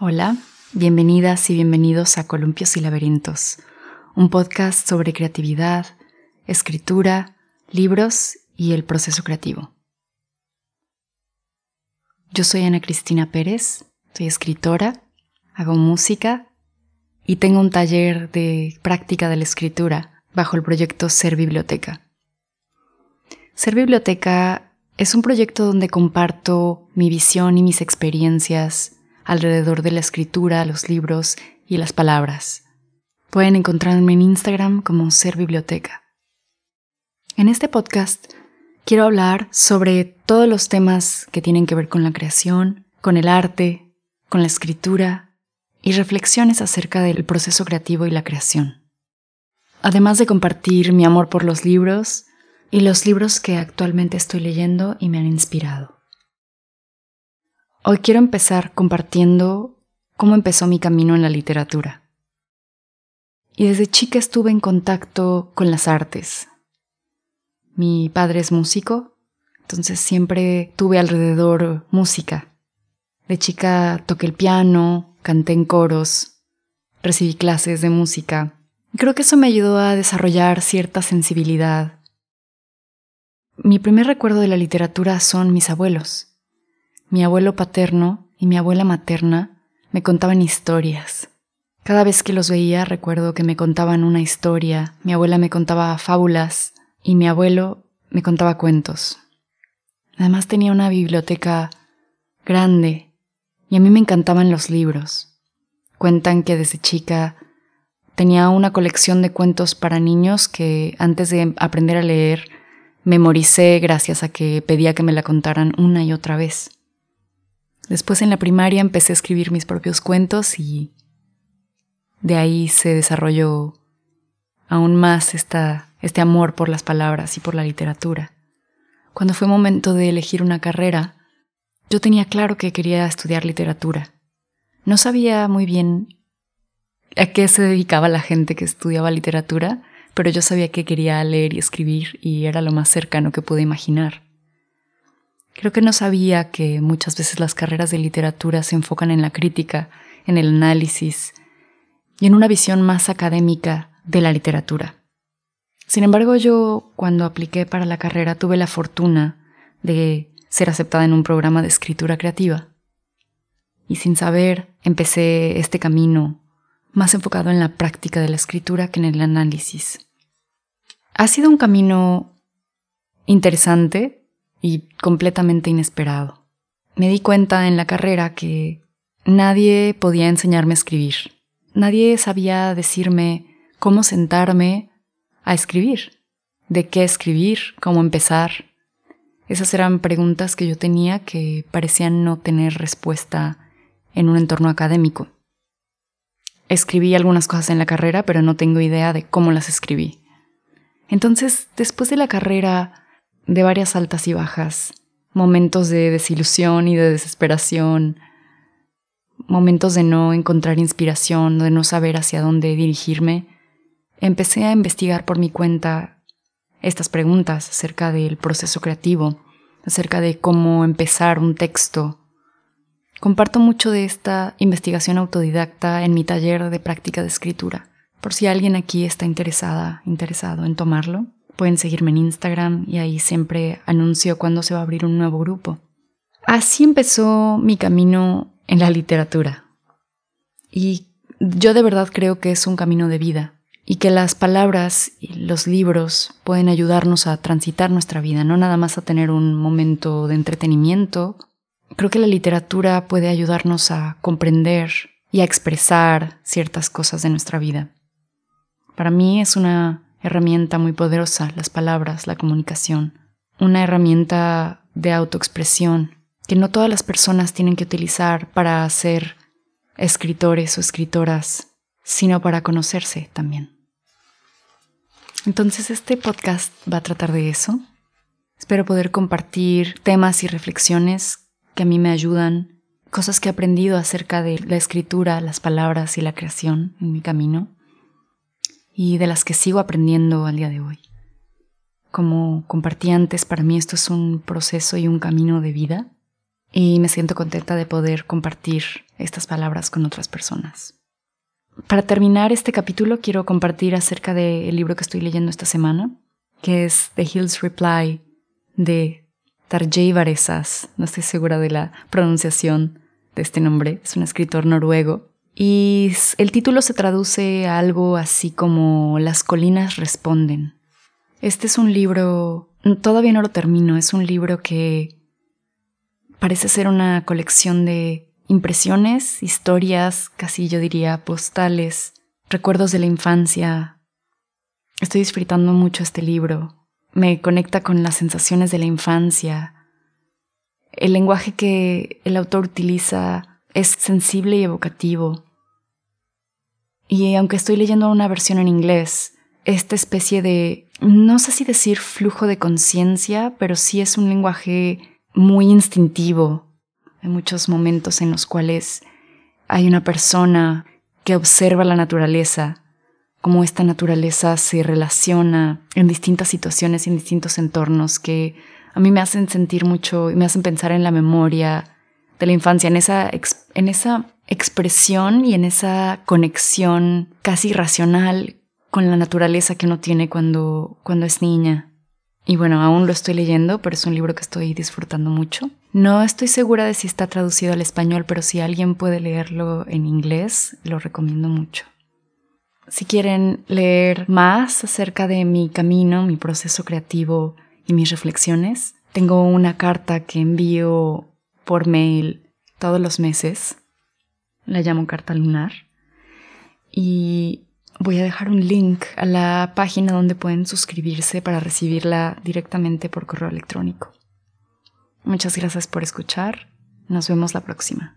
Hola, bienvenidas y bienvenidos a Columpios y Laberintos, un podcast sobre creatividad, escritura, libros y el proceso creativo. Yo soy Ana Cristina Pérez, soy escritora, hago música y tengo un taller de práctica de la escritura bajo el proyecto Ser Biblioteca. Ser Biblioteca es un proyecto donde comparto mi visión y mis experiencias alrededor de la escritura, los libros y las palabras. Pueden encontrarme en Instagram como Ser Biblioteca. En este podcast quiero hablar sobre todos los temas que tienen que ver con la creación, con el arte, con la escritura y reflexiones acerca del proceso creativo y la creación. Además de compartir mi amor por los libros y los libros que actualmente estoy leyendo y me han inspirado. Hoy quiero empezar compartiendo cómo empezó mi camino en la literatura. Y desde chica estuve en contacto con las artes. Mi padre es músico, entonces siempre tuve alrededor música. De chica toqué el piano, canté en coros, recibí clases de música. Creo que eso me ayudó a desarrollar cierta sensibilidad. Mi primer recuerdo de la literatura son mis abuelos. Mi abuelo paterno y mi abuela materna me contaban historias. Cada vez que los veía recuerdo que me contaban una historia, mi abuela me contaba fábulas y mi abuelo me contaba cuentos. Además tenía una biblioteca grande y a mí me encantaban los libros. Cuentan que desde chica tenía una colección de cuentos para niños que antes de aprender a leer memoricé gracias a que pedía que me la contaran una y otra vez. Después en la primaria empecé a escribir mis propios cuentos y de ahí se desarrolló aún más esta, este amor por las palabras y por la literatura. Cuando fue momento de elegir una carrera, yo tenía claro que quería estudiar literatura. No sabía muy bien a qué se dedicaba la gente que estudiaba literatura, pero yo sabía que quería leer y escribir y era lo más cercano que pude imaginar. Creo que no sabía que muchas veces las carreras de literatura se enfocan en la crítica, en el análisis y en una visión más académica de la literatura. Sin embargo, yo cuando apliqué para la carrera tuve la fortuna de ser aceptada en un programa de escritura creativa. Y sin saber, empecé este camino más enfocado en la práctica de la escritura que en el análisis. Ha sido un camino interesante y completamente inesperado. Me di cuenta en la carrera que nadie podía enseñarme a escribir. Nadie sabía decirme cómo sentarme a escribir, de qué escribir, cómo empezar. Esas eran preguntas que yo tenía que parecían no tener respuesta en un entorno académico. Escribí algunas cosas en la carrera, pero no tengo idea de cómo las escribí. Entonces, después de la carrera, de varias altas y bajas, momentos de desilusión y de desesperación, momentos de no encontrar inspiración, de no saber hacia dónde dirigirme, empecé a investigar por mi cuenta estas preguntas acerca del proceso creativo, acerca de cómo empezar un texto. Comparto mucho de esta investigación autodidacta en mi taller de práctica de escritura, por si alguien aquí está interesada, interesado en tomarlo. Pueden seguirme en Instagram y ahí siempre anuncio cuándo se va a abrir un nuevo grupo. Así empezó mi camino en la literatura. Y yo de verdad creo que es un camino de vida y que las palabras y los libros pueden ayudarnos a transitar nuestra vida, no nada más a tener un momento de entretenimiento. Creo que la literatura puede ayudarnos a comprender y a expresar ciertas cosas de nuestra vida. Para mí es una herramienta muy poderosa, las palabras, la comunicación, una herramienta de autoexpresión que no todas las personas tienen que utilizar para ser escritores o escritoras, sino para conocerse también. Entonces este podcast va a tratar de eso. Espero poder compartir temas y reflexiones que a mí me ayudan, cosas que he aprendido acerca de la escritura, las palabras y la creación en mi camino y de las que sigo aprendiendo al día de hoy. Como compartí antes, para mí esto es un proceso y un camino de vida. y me siento contenta de poder compartir estas palabras con otras personas. Para terminar este capítulo quiero compartir acerca del libro que estoy leyendo esta semana, que es The Hill's Reply de Tarjei Varesas. No estoy segura de la pronunciación de este nombre, es un escritor noruego. Y el título se traduce a algo así como Las colinas responden. Este es un libro, todavía no lo termino, es un libro que parece ser una colección de impresiones, historias, casi yo diría postales, recuerdos de la infancia. Estoy disfrutando mucho este libro. Me conecta con las sensaciones de la infancia. El lenguaje que el autor utiliza es sensible y evocativo. Y aunque estoy leyendo una versión en inglés, esta especie de, no sé si decir flujo de conciencia, pero sí es un lenguaje muy instintivo. Hay muchos momentos en los cuales hay una persona que observa la naturaleza, cómo esta naturaleza se relaciona en distintas situaciones en distintos entornos que a mí me hacen sentir mucho y me hacen pensar en la memoria de la infancia, en esa, en esa expresión y en esa conexión casi racional con la naturaleza que uno tiene cuando, cuando es niña. Y bueno, aún lo estoy leyendo, pero es un libro que estoy disfrutando mucho. No estoy segura de si está traducido al español, pero si alguien puede leerlo en inglés, lo recomiendo mucho. Si quieren leer más acerca de mi camino, mi proceso creativo y mis reflexiones, tengo una carta que envío por mail todos los meses. La llamo carta lunar. Y Voy a dejar un link a la página donde pueden suscribirse para recibirla directamente por correo electrónico. Muchas gracias por escuchar. Nos vemos la próxima.